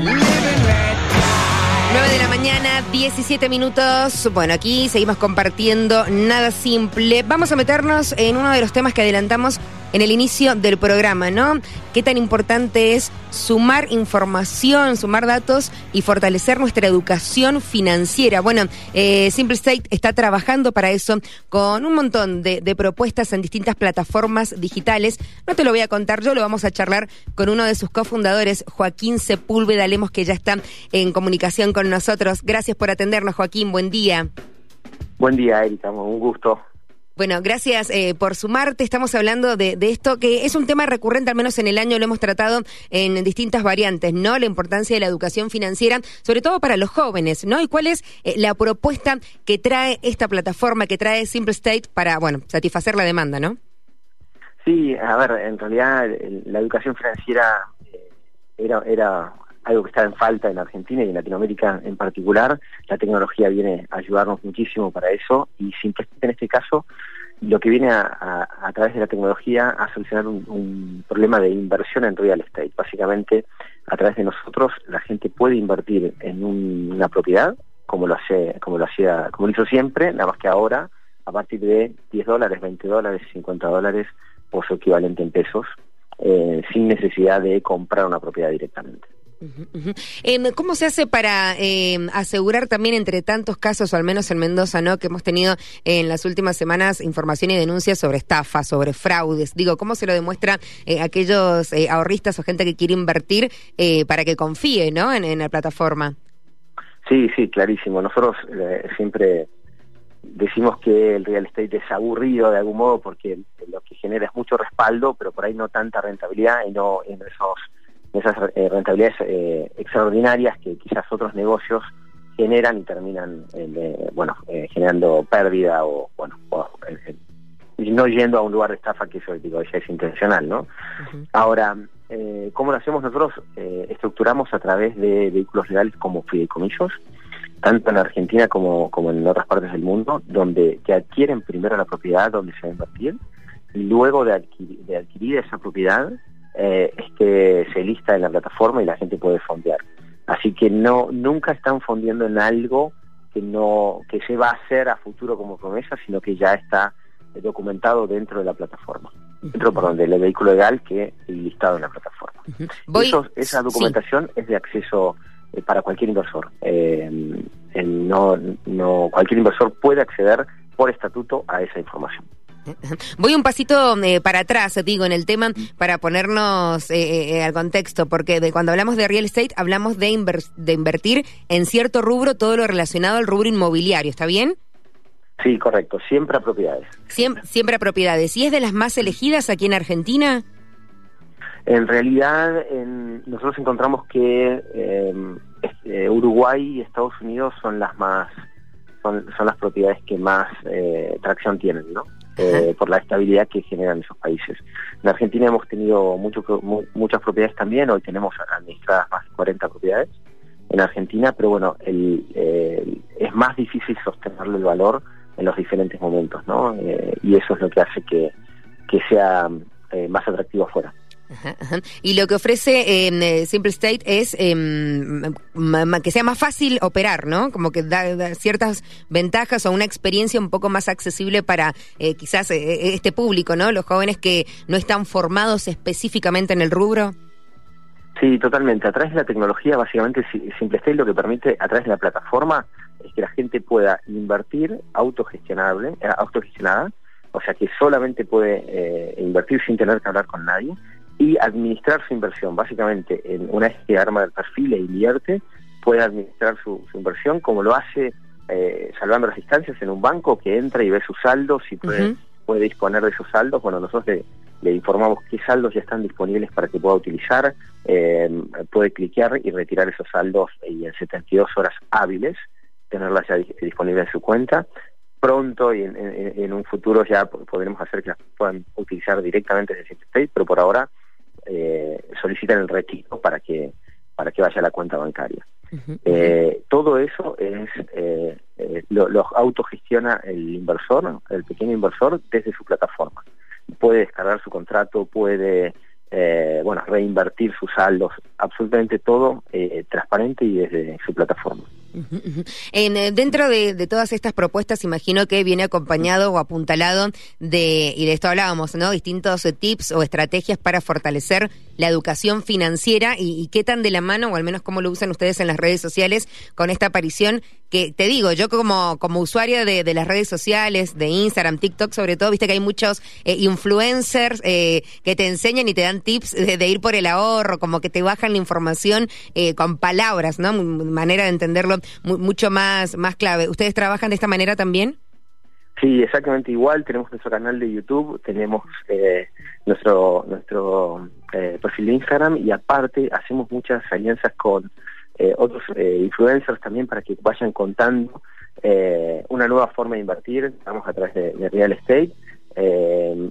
9 de la mañana, 17 minutos. Bueno, aquí seguimos compartiendo nada simple. Vamos a meternos en uno de los temas que adelantamos en el inicio del programa, ¿no? Qué tan importante es sumar información, sumar datos y fortalecer nuestra educación financiera. Bueno, eh, Simple State está trabajando para eso con un montón de, de, propuestas en distintas plataformas digitales. No te lo voy a contar yo, lo vamos a charlar con uno de sus cofundadores, Joaquín Sepúlveda Lemos, que ya está en comunicación con nosotros. Gracias por atendernos, Joaquín. Buen día. Buen día, Erika. Un gusto. Bueno, gracias eh, por sumarte. Estamos hablando de, de, esto que es un tema recurrente, al menos en el año lo hemos tratado en distintas variantes, ¿no? La importancia de la educación financiera, sobre todo para los jóvenes, ¿no? Y cuál es eh, la propuesta que trae esta plataforma, que trae Simple State para, bueno, satisfacer la demanda, ¿no? Sí, a ver, en realidad la educación financiera eh, era, era algo que está en falta en Argentina y en Latinoamérica en particular. La tecnología viene a ayudarnos muchísimo para eso y simplemente en este caso lo que viene a, a, través de la tecnología a solucionar un, problema de inversión en real estate. Básicamente, a través de nosotros la gente puede invertir en un, una propiedad como lo hace, como lo hacía, como lo hizo siempre, nada más que ahora a partir de 10 dólares, 20 dólares, 50 dólares o su equivalente en pesos, eh, sin necesidad de comprar una propiedad directamente. Eh, ¿Cómo se hace para eh, asegurar también entre tantos casos, o al menos en Mendoza, ¿no? que hemos tenido en las últimas semanas información y denuncias sobre estafas, sobre fraudes? Digo, ¿cómo se lo demuestra eh, aquellos eh, ahorristas o gente que quiere invertir eh, para que confíe ¿no? en, en, la plataforma? Sí, sí, clarísimo. Nosotros siempre decimos que el real estate es aburrido de algún modo porque lo que genera es mucho respaldo, pero por ahí no tanta rentabilidad y no en esos esas eh, rentabilidades eh, extraordinarias que quizás otros negocios generan y terminan eh, bueno eh, generando pérdida o bueno o, eh, no yendo a un lugar de estafa que eso digo ya es intencional no uh -huh. ahora cómo lo hacemos nosotros estructuramos a través de vehículos legales como fideicomisos tanto en Argentina como, como en otras partes del mundo donde que adquieren primero la propiedad donde se va a invertir y luego de adquirir, de adquirir esa propiedad eh, se lista en la plataforma y la gente puede fondear. Así que no nunca están fondeando en algo que no que se va a hacer a futuro como promesa, sino que ya está documentado dentro de la plataforma, uh -huh. dentro perdón, del vehículo legal que listado en la plataforma. Uh -huh. Voy, Eso, esa documentación sí. es de acceso eh, para cualquier inversor. Eh, no, no cualquier inversor puede acceder por estatuto a esa información. Voy un pasito eh, para atrás, digo, en el tema para ponernos eh, eh, al contexto, porque de cuando hablamos de real estate hablamos de, inver de invertir en cierto rubro, todo lo relacionado al rubro inmobiliario, ¿está bien? Sí, correcto, siempre a propiedades. Siempre, siempre a propiedades. ¿Y es de las más elegidas aquí en Argentina? En realidad, en, nosotros encontramos que eh, Uruguay y Estados Unidos son las más son, son las propiedades que más eh, tracción tienen, ¿no? Eh, por la estabilidad que generan esos países. En Argentina hemos tenido mucho, mu muchas propiedades también, hoy tenemos administradas más de 40 propiedades en Argentina, pero bueno, el, eh, es más difícil sostenerle el valor en los diferentes momentos, ¿no? Eh, y eso es lo que hace que, que sea eh, más atractivo afuera. Y lo que ofrece eh, Simple State es eh, que sea más fácil operar, ¿no? Como que da, ciertas ventajas o una experiencia un poco más accesible para eh, quizás eh, este público, ¿no? Los jóvenes que no están formados específicamente en el rubro. Sí, totalmente. A través de la tecnología, básicamente, Simple State lo que permite, a través de la plataforma, es que la gente pueda invertir autogestionable, eh, autogestionada, o sea que solamente puede eh, invertir sin tener que hablar con nadie y administrar su inversión. Básicamente, en una vez que arma el perfil e invierte, puede administrar su, su inversión como lo hace eh, salvando las distancias en un banco que entra y ve sus saldos y puede, uh -huh. puede disponer de esos saldos. Bueno, nosotros le, le, informamos qué saldos ya están disponibles para que pueda utilizar, eh, puede cliquear y retirar esos saldos y en 72 horas hábiles tenerlas ya disponibles en su cuenta pronto y en, en, en, un futuro ya podremos hacer que las puedan utilizar directamente desde State, pero por ahora eh, solicitan el retiro para que para que vaya a la cuenta bancaria. Uh -huh. eh, todo eso es eh, eh, lo, lo, autogestiona el inversor, el pequeño inversor, desde su plataforma. Puede descargar su contrato, puede eh, bueno, reinvertir sus saldos, absolutamente todo eh, transparente y desde su plataforma. En, eh, dentro de, todas estas propuestas, imagino que viene acompañado o apuntalado de, y de esto hablábamos, ¿no? Distintos tips o estrategias para fortalecer la educación financiera y, qué tan de la mano, o al menos cómo lo usan ustedes en las redes sociales con esta aparición que te digo, yo como, como usuaria de, las redes sociales, de Instagram, TikTok sobre todo, viste que hay muchos eh, influencers eh, que te enseñan y te dan tips de, ir por el ahorro, como que te bajan la información eh, con palabras, ¿no? Manera de entenderlo mucho más, más clave. ¿Ustedes trabajan de esta manera también? Sí, exactamente igual. Tenemos nuestro canal de YouTube, tenemos nuestro nuestro perfil de Instagram y aparte hacemos muchas alianzas con eh, otros eh, influencers también para que vayan contando eh, una nueva forma de invertir, digamos, a través de, real estate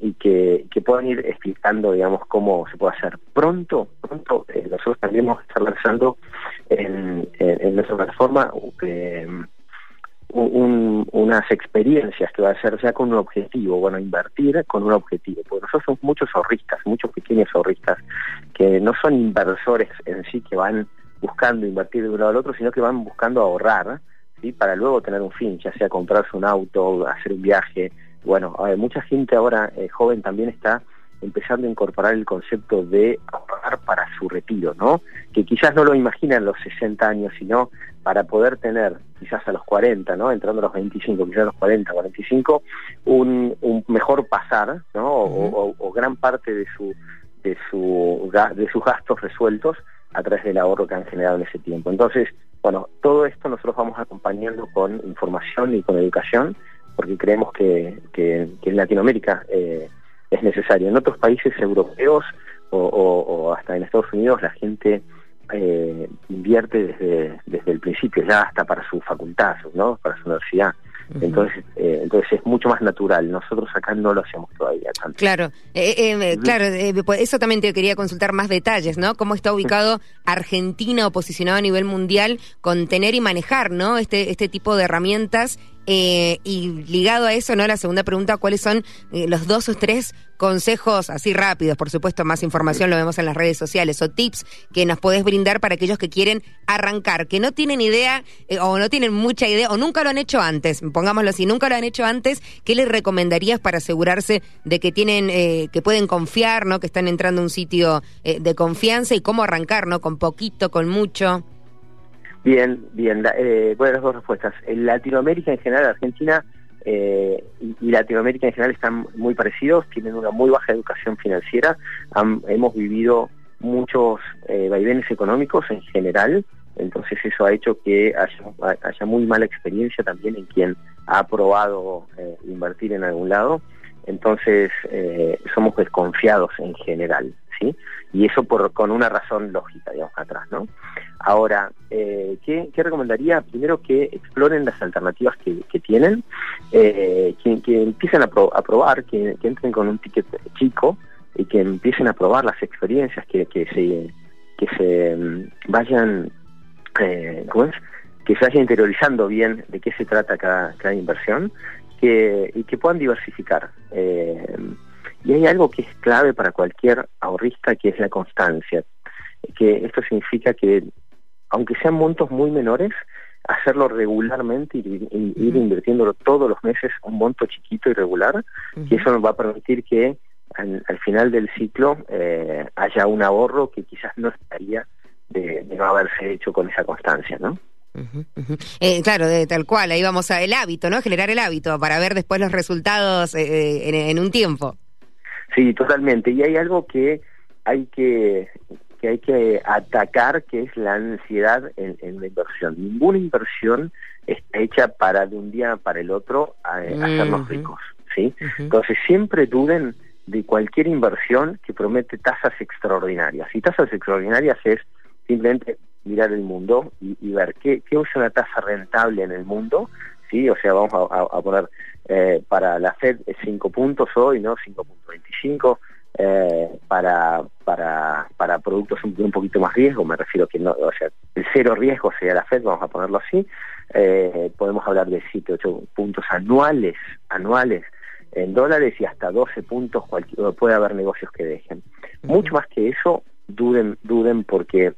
y que, puedan ir explicando, digamos, cómo se puede hacer. Pronto, pronto, nosotros también vamos a estar lanzando en, nuestra plataforma unas experiencias que va a ser ya con un objetivo, bueno, invertir con un objetivo, porque nosotros somos muchos ahorristas, muchos pequeños ahorristas, que no son inversores en sí, que van buscando invertir de un lado al otro, sino que van buscando ahorrar, ¿sí? Para luego tener un fin, ya sea comprarse un auto, hacer un viaje. Bueno, mucha gente ahora eh, joven también está empezando a incorporar el concepto de ahorrar para su retiro, ¿no? Que quizás no lo imaginan los 60 años, sino para poder tener, quizás a los 40, ¿no? Entrando a los 25, quizás a los 40, 45, un, un mejor pasar, ¿no? o, o, gran parte de su de su de sus gastos resueltos a través del ahorro que han generado en ese tiempo. Entonces, bueno, todo esto nosotros vamos acompañando con información y con educación, porque creemos que, que, en Latinoamérica eh, es necesario. En otros países europeos o, hasta en Estados Unidos la gente eh, invierte desde, desde el principio, ya hasta para su facultad, ¿no? para su universidad. Entonces, eh, entonces es mucho más natural. Nosotros acá no lo hacemos todavía tanto. Claro, eh, eh, claro. Pues eso también te quería consultar más detalles, ¿no? Cómo está ubicado Argentina o posicionado a nivel mundial con tener y manejar, ¿no? Este este tipo de herramientas eh, y ligado a eso, ¿no? La segunda pregunta, ¿cuáles son eh, los dos o tres consejos así rápidos? Por supuesto, más información lo vemos en las redes sociales o tips que nos podés brindar para aquellos que quieren arrancar, que no tienen idea eh, o no tienen mucha idea o nunca lo han hecho antes, pongámoslo así, nunca lo han hecho antes, ¿qué les recomendarías para asegurarse de que tienen, que pueden confiar, ¿no? Que están entrando a un sitio de confianza y cómo arrancar, ¿no? Con poquito, con mucho. Bien, bien. Eh, bueno, las dos respuestas. En Latinoamérica en general, Argentina eh, y, Latinoamérica en general están muy parecidos, tienen una muy baja educación financiera, hemos vivido muchos eh, vaivenes económicos en general, entonces eso ha hecho que haya, muy mala experiencia también en quien ha aprobado eh, invertir en algún lado, entonces somos desconfiados en general. ¿sí? Y eso por, con una razón lógica, digamos, atrás, ¿no? Ahora, eh, ¿qué, recomendaría? Primero que exploren las alternativas que, tienen, eh, que, empiecen a, probar, que, entren con un ticket chico y que empiecen a probar las experiencias, que, que se que se mm, vayan, eh, ¿cómo es? que se vayan interiorizando bien de qué se trata cada, cada inversión que, y que puedan diversificar. Eh, y hay algo que es clave para cualquier ahorrista, que es la constancia. Que esto significa que, aunque sean montos muy menores, hacerlo regularmente y, ir invirtiéndolo todos los meses un monto chiquito y regular, y eso nos va a permitir que al, final del ciclo eh, haya un ahorro que quizás no estaría de, no haberse hecho con esa constancia, ¿no? Eh, claro, de tal cual, ahí vamos a el hábito, ¿no? Generar el hábito para ver después los resultados eh, en un tiempo. Sí, totalmente. Y hay algo que hay que, que hay que atacar, que es la ansiedad en, la inversión. Ninguna inversión está hecha para de un día para el otro hacernos ricos, ¿sí? Entonces siempre duden de cualquier inversión que promete tasas extraordinarias. Y tasas extraordinarias es simplemente mirar el mundo y, ver qué, qué es una tasa rentable en el mundo, ¿sí? O sea, vamos a, poner eh, para la Fed 5 puntos hoy, ¿no? 5.25, eh, para, para, para productos un, un, poquito más riesgo, me refiero que no, o sea, el cero riesgo sería la Fed, vamos a ponerlo así, eh, podemos hablar de 7, 8 puntos anuales, anuales, en dólares y hasta 12 puntos puede haber negocios que dejen. Mucho más que eso, duden, duden porque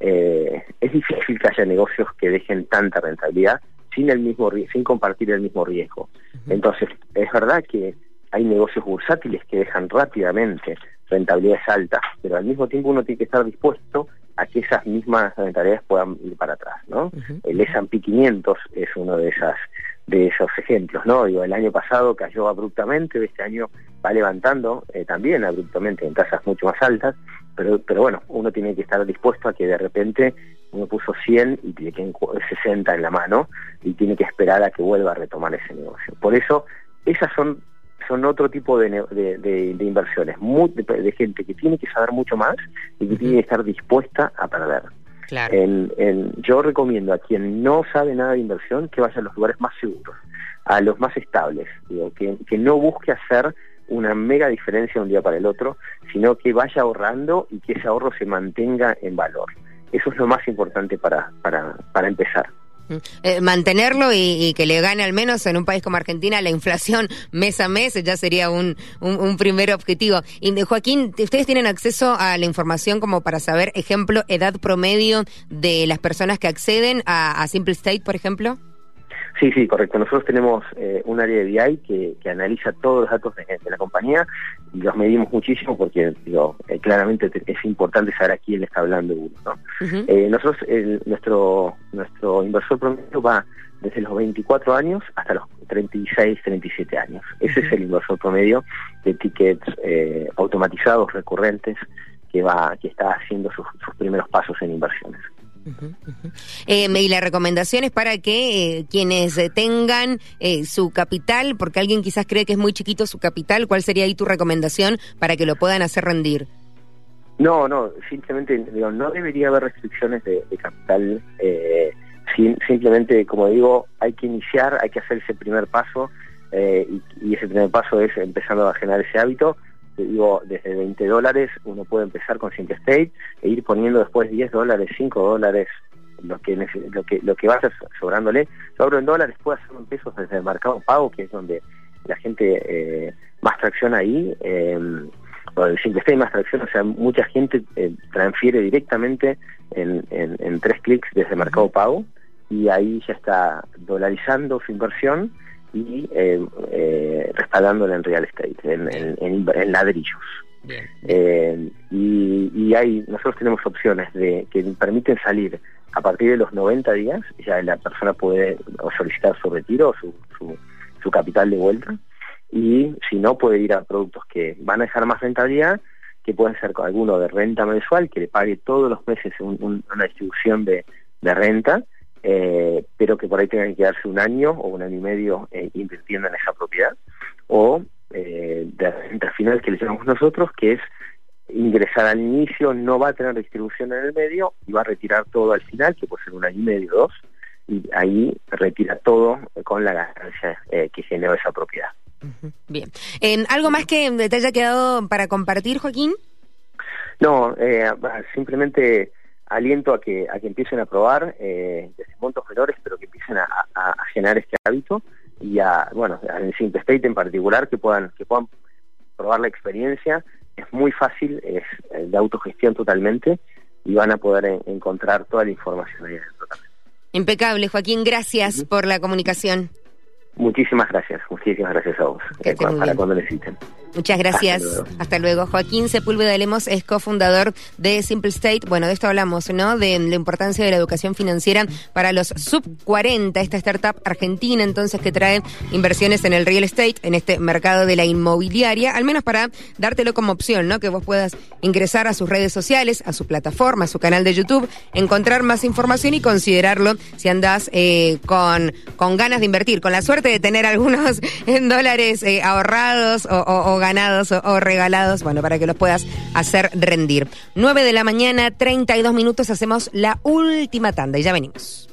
eh, es difícil que haya negocios que dejen tanta rentabilidad sin el mismo sin compartir el mismo riesgo. Entonces, es verdad que hay negocios bursátiles que dejan rápidamente rentabilidades altas, pero al mismo tiempo uno tiene que estar dispuesto a que esas mismas rentabilidades puedan ir para atrás, ¿no? El S&P 500 es uno de esas de esos ejemplos, ¿no? Digo, el año pasado cayó abruptamente, este año va levantando eh, también abruptamente en tasas mucho más altas, pero pero bueno, uno tiene que estar dispuesto a que de repente uno puso 100 y tiene 60 en la mano y tiene que esperar a que vuelva a retomar ese negocio. Por eso, esas son son otro tipo de, de, inversiones, de, gente que tiene que saber mucho más y que tiene que estar dispuesta a perder. Yo recomiendo a quien no sabe nada de inversión que vaya a los lugares más seguros, a los más estables, digo, que, que no busque hacer una mega diferencia de un día para el otro, sino que vaya ahorrando y que ese ahorro se mantenga en valor. Eso es lo más importante para, para, para empezar. Eh, mantenerlo y, que le gane al menos en un país como Argentina la inflación mes a mes ya sería un, un, primer objetivo. Y Joaquín, ¿ustedes tienen acceso a la información como para saber, ejemplo, edad promedio de las personas que acceden a Simple State, por ejemplo? Sí, sí, correcto. Nosotros tenemos eh, un área de BI que, que, analiza todos los datos de, la compañía los medimos muchísimo porque digo, eh, claramente es importante saber a quién le está hablando uno. ¿no? Eh, nosotros, nuestro, nuestro inversor promedio va desde los 24 años hasta los 36, 37 años. Ese es el inversor promedio de tickets automatizados recurrentes que va que está haciendo sus primeros pasos en inversiones. Eh, y la recomendación es para que eh, quienes tengan eh, su capital, porque alguien quizás cree que es muy chiquito su capital, ¿cuál sería ahí tu recomendación para que lo puedan hacer rendir? No, no, simplemente digo, no debería haber restricciones de, capital. simplemente, como digo, hay que iniciar, hay que hacer ese primer paso y, y ese primer paso es empezando a generar ese hábito digo, desde 20 dólares uno puede empezar con Simple State e ir poniendo después 10 dólares, 5 dólares, lo que lo que lo que vaya sobrándole. Sobro en dólares puede hacerlo en pesos desde el mercado pago, que es donde la gente eh, más tracciona ahí. Eh, el Simple State más tracción, o sea, mucha gente eh, transfiere directamente en, en, tres clics desde Mercado Pago y ahí ya está dolarizando su inversión y eh, eh, respaldándola en real estate, en, en, ladrillos. Eh, y, hay, nosotros tenemos opciones de que permiten salir a partir de los 90 días, ya la persona puede solicitar su retiro o su, su, capital de vuelta, y si no puede ir a productos que van a dejar más rentabilidad, que pueden ser alguno de renta mensual, que le pague todos los meses una distribución de, de renta, eh, pero que por ahí tengan que quedarse un año o un año y medio eh, invirtiendo en esa propiedad, o eh, de renta final que le llamamos nosotros, que es ingresar al inicio, no va a tener distribución en el medio y va a retirar todo al final, que puede ser un año y medio o dos, y ahí retira todo con la ganancia eh, que generó esa propiedad. Bien. ¿Algo más que te haya quedado para compartir, Joaquín? No, simplemente aliento a que, a que empiecen a probar eh, desde montos menores, pero que empiecen a, generar este hábito y a, bueno, en Simple State en particular, que puedan, que puedan probar la experiencia. Es muy fácil, es eh, de autogestión totalmente y van a poder encontrar toda la información ahí dentro también. Impecable, Joaquín, gracias por la comunicación. Muchísimas gracias, muchísimas gracias a vos, eh, para cuando necesiten. Muchas gracias. Hasta luego. Joaquín Sepúlveda Lemos es cofundador de Simple State. Bueno, de esto hablamos, ¿no? De la importancia de la educación financiera para los sub 40, esta startup argentina entonces que trae inversiones en el real estate, en este mercado de la inmobiliaria, al menos para dártelo como opción, ¿no? Que vos puedas ingresar a sus redes sociales, a su plataforma, a su canal de YouTube, encontrar más información y considerarlo si andás eh, con, con ganas de invertir, con la suerte de tener algunos en dólares eh, ahorrados o, o ganados o, regalados, bueno, para que los puedas hacer rendir. 9 de la mañana, 32 minutos, hacemos la última tanda y ya venimos.